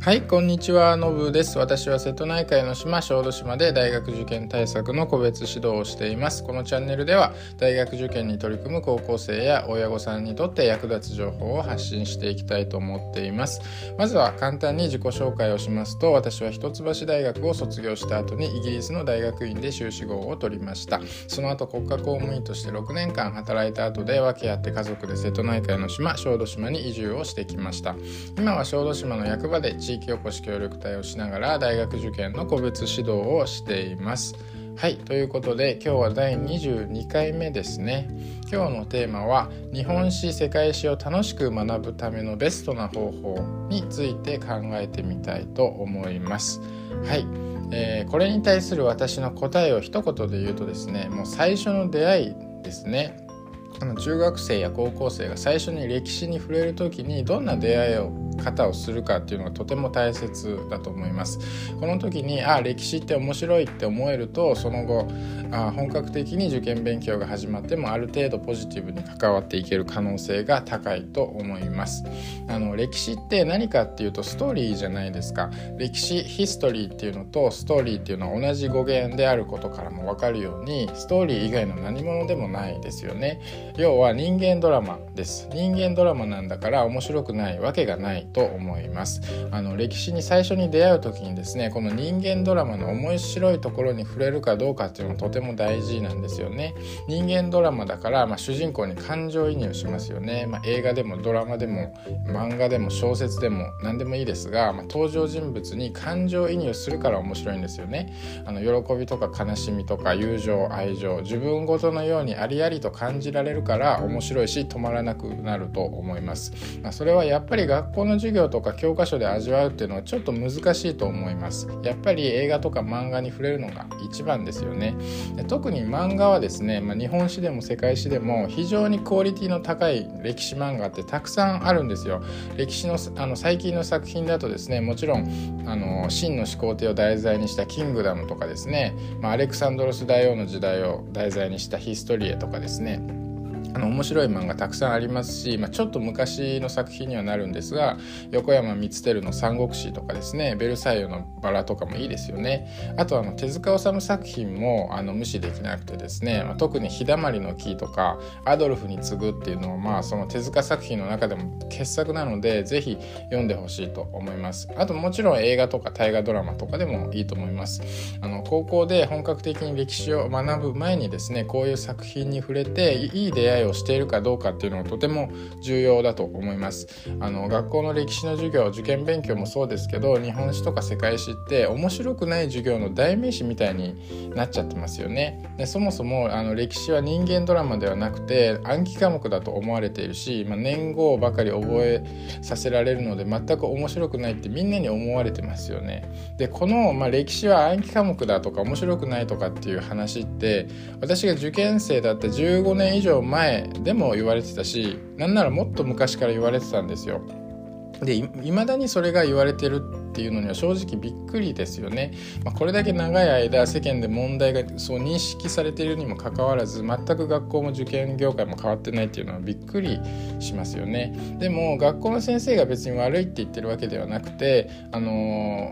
はいこんにちは。のぶです。私は瀬戸内海の島小豆島で大学受験対策の個別指導をしています。このチャンネルでは大学受験に取り組む高校生や親御さんにとって役立つ情報を発信していきたいと思っています。まずは簡単に自己紹介をしますと私は一橋大学を卒業した後にイギリスの大学院で修士号を取りました。その後国家公務員として6年間働いた後で訳あって家族で瀬戸内海の島小豆島に移住をしてきました。今は小豆島の役場で地域おこし協力隊をしながら大学受験の個別指導をしています。はいということで今日は第22回目ですね。今日のテーマは日本史世界史を楽しく学ぶためのベストな方法について考えてみたいと思います。はい、えー、これに対する私の答えを一言で言うとですねもう最初の出会いですね。あの中学生や高校生が最初に歴史に触れる時にどんな出会いを方をするかっていうのがとても大切だと思います。この時にあ歴史って面白いって思えるとその後あ本格的に受験勉強が始まってもある程度ポジティブに関わっていける可能性が高いと思います。あの歴史って何かっていうとストーリーじゃないですか。歴史ヒストリーっていうのとストーリーっていうのは同じ語源であることからも分かるようにストーリー以外の何者でもないですよね。要は人間ドラマです。人間ドラマなんだから面白くないわけがないと思います。あの歴史に最初に出会う時にですねこの人間ドラマの面白いところに触れるかどうかっていうのはとても大事なんですよね。人間ドラマだから、まあ、主人公に感情移入しますよね、まあ、映画でもドラマでも漫画でも小説でも何でもいいですが、まあ、登場人物に感情移入するから面白いんですよね。あの喜びとか悲しみとか友情愛情自分ごとのようにありありと感じられるから面白いし止まらなくなると思います、まあ、それはやっぱり学校の授業とか教科書で味わうっていうのはちょっと難しいと思います。やっぱり映画とか漫画に触れるのが一番ですよね。特に漫画はですね、まあ、日本史でも世界史でも非常にクオリティの高い歴史漫画ってたくさんあるんですよ。歴史のあの最近の作品だとですねもちろんあの真の始皇帝を題材にした「キングダム」とかですね、まあ、アレクサンドロス大王の時代を題材にした「ヒストリエ」とかですねあの面白い漫画たくさんありますし、まあ、ちょっと昔の作品にはなるんですが横山光輝の「三国志」とかですね「ベルサイユのバラ」とかもいいですよね。あとあの手塚治虫作品もあの無視できなくてですね、まあ、特に「日だまりの木」とか「アドルフに次ぐ」っていうのはまあその手塚作品の中でも傑作なので是非読んでほしいと思います。あともちろん映画とか大河ドラマとかでもいいと思います。あの高校で本格的に歴史を学ぶ前にですねこういう作品に触れていい出会いをしているかどうかっていうのがとても重要だと思います。あの学校の歴史の授業受験勉強もそうですけど日本史とか世界史って面白くない授業の代名詞みたいになっちゃってますよね。でそもそもあの歴史は人間ドラマではなくて暗記科目だと思われているし、まあ、年号ばかり覚えさせられるので全く面白くないってみんなに思われてますよね。でこの、まあ、歴史は暗記科目だとか面白くないとかっていう話って私が受験生だった15年以上前前でも言われてたしなんならもっと昔から言われてたんですよ。でいまだにそれが言われてるっていうのには正直びっくりですよね。まあ、これだけ長い間世間で問題がそう認識されているにもかかわらず全く学校も受験業界も変わってないっていうのはびっくりしますよね。でも学校の先生が別に悪いって言ってるわけではなくて、あの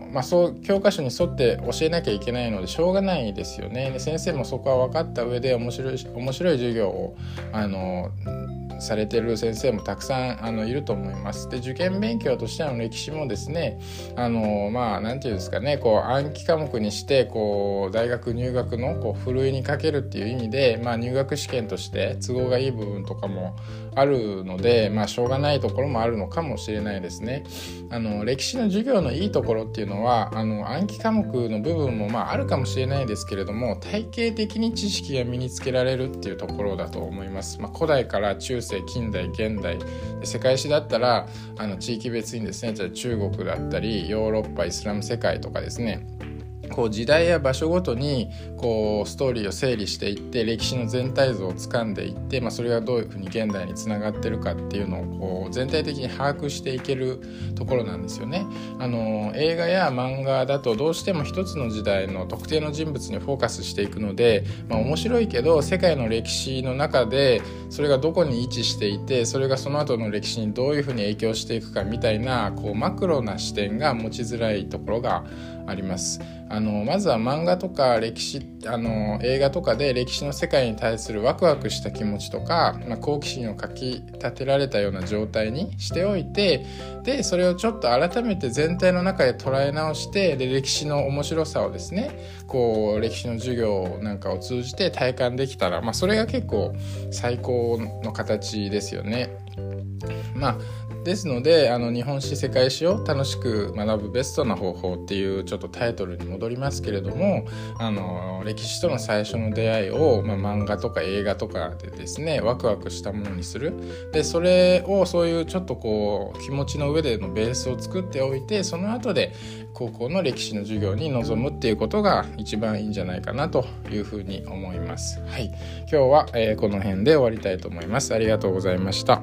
ー、まあ、そう教科書に沿って教えなきゃいけないのでしょうがないですよね。で先生もそこは分かった上で面白い面白い授業を、あのーされてる先生もたくさんあのいると思います。で受験勉強としての歴史もですねあののまあ何て言うんですかねこう暗記科目にしてこう大学入学のこうふるいにかけるっていう意味で、まあ、入学試験として都合がいい部分とかもあるので、まあ、しょうがないところもあるのかもしれないですね。あの歴史の授業のいいところっていうのはあの暗記科目の部分もまああるかもしれないですけれども体系的に知識が身につけられるっていうところだと思います。まあ、古代から中世近代現代世界史だったらあの地域別にですねじゃ中国だったりヨーロッパイスラム世界とかですねこう時代や場所ごとにこうストーリーを整理していって歴史の全体像をつかんでいって、まあ、それがどういうふうに現代につながってるかっていうのをこう全体的に把握していけるところなんですよね。あの映画や漫画だとどうしても一つの時代の特定の人物にフォーカスしていくので、まあ、面白いけど世界の歴史の中でそれがどこに位置していてそれがその後の歴史にどういうふうに影響していくかみたいなこうマクロな視点が持ちづらいところがあります。あのまずは漫画とか歴史あの映画とかで歴史の世界に対するワクワクした気持ちとか、まあ、好奇心をかき立てられたような状態にしておいてでそれをちょっと改めて全体の中で捉え直してで歴史の面白さをですねこう歴史の授業なんかを通じて体感できたら、まあ、それが結構最高の形ですよね。まあですのであの日本史世界史を楽しく学ぶベストな方法っていうちょっとタイトルに戻りますけれどもあの歴史との最初の出会いを、まあ、漫画とか映画とかでですねワクワクしたものにするでそれをそういうちょっとこう気持ちの上でのベースを作っておいてその後で高校の歴史の授業に臨むっていうことが一番いいんじゃないかなというふうに思います。はい、今日は、えー、この辺で終わりたいと思います。ありがとうございました。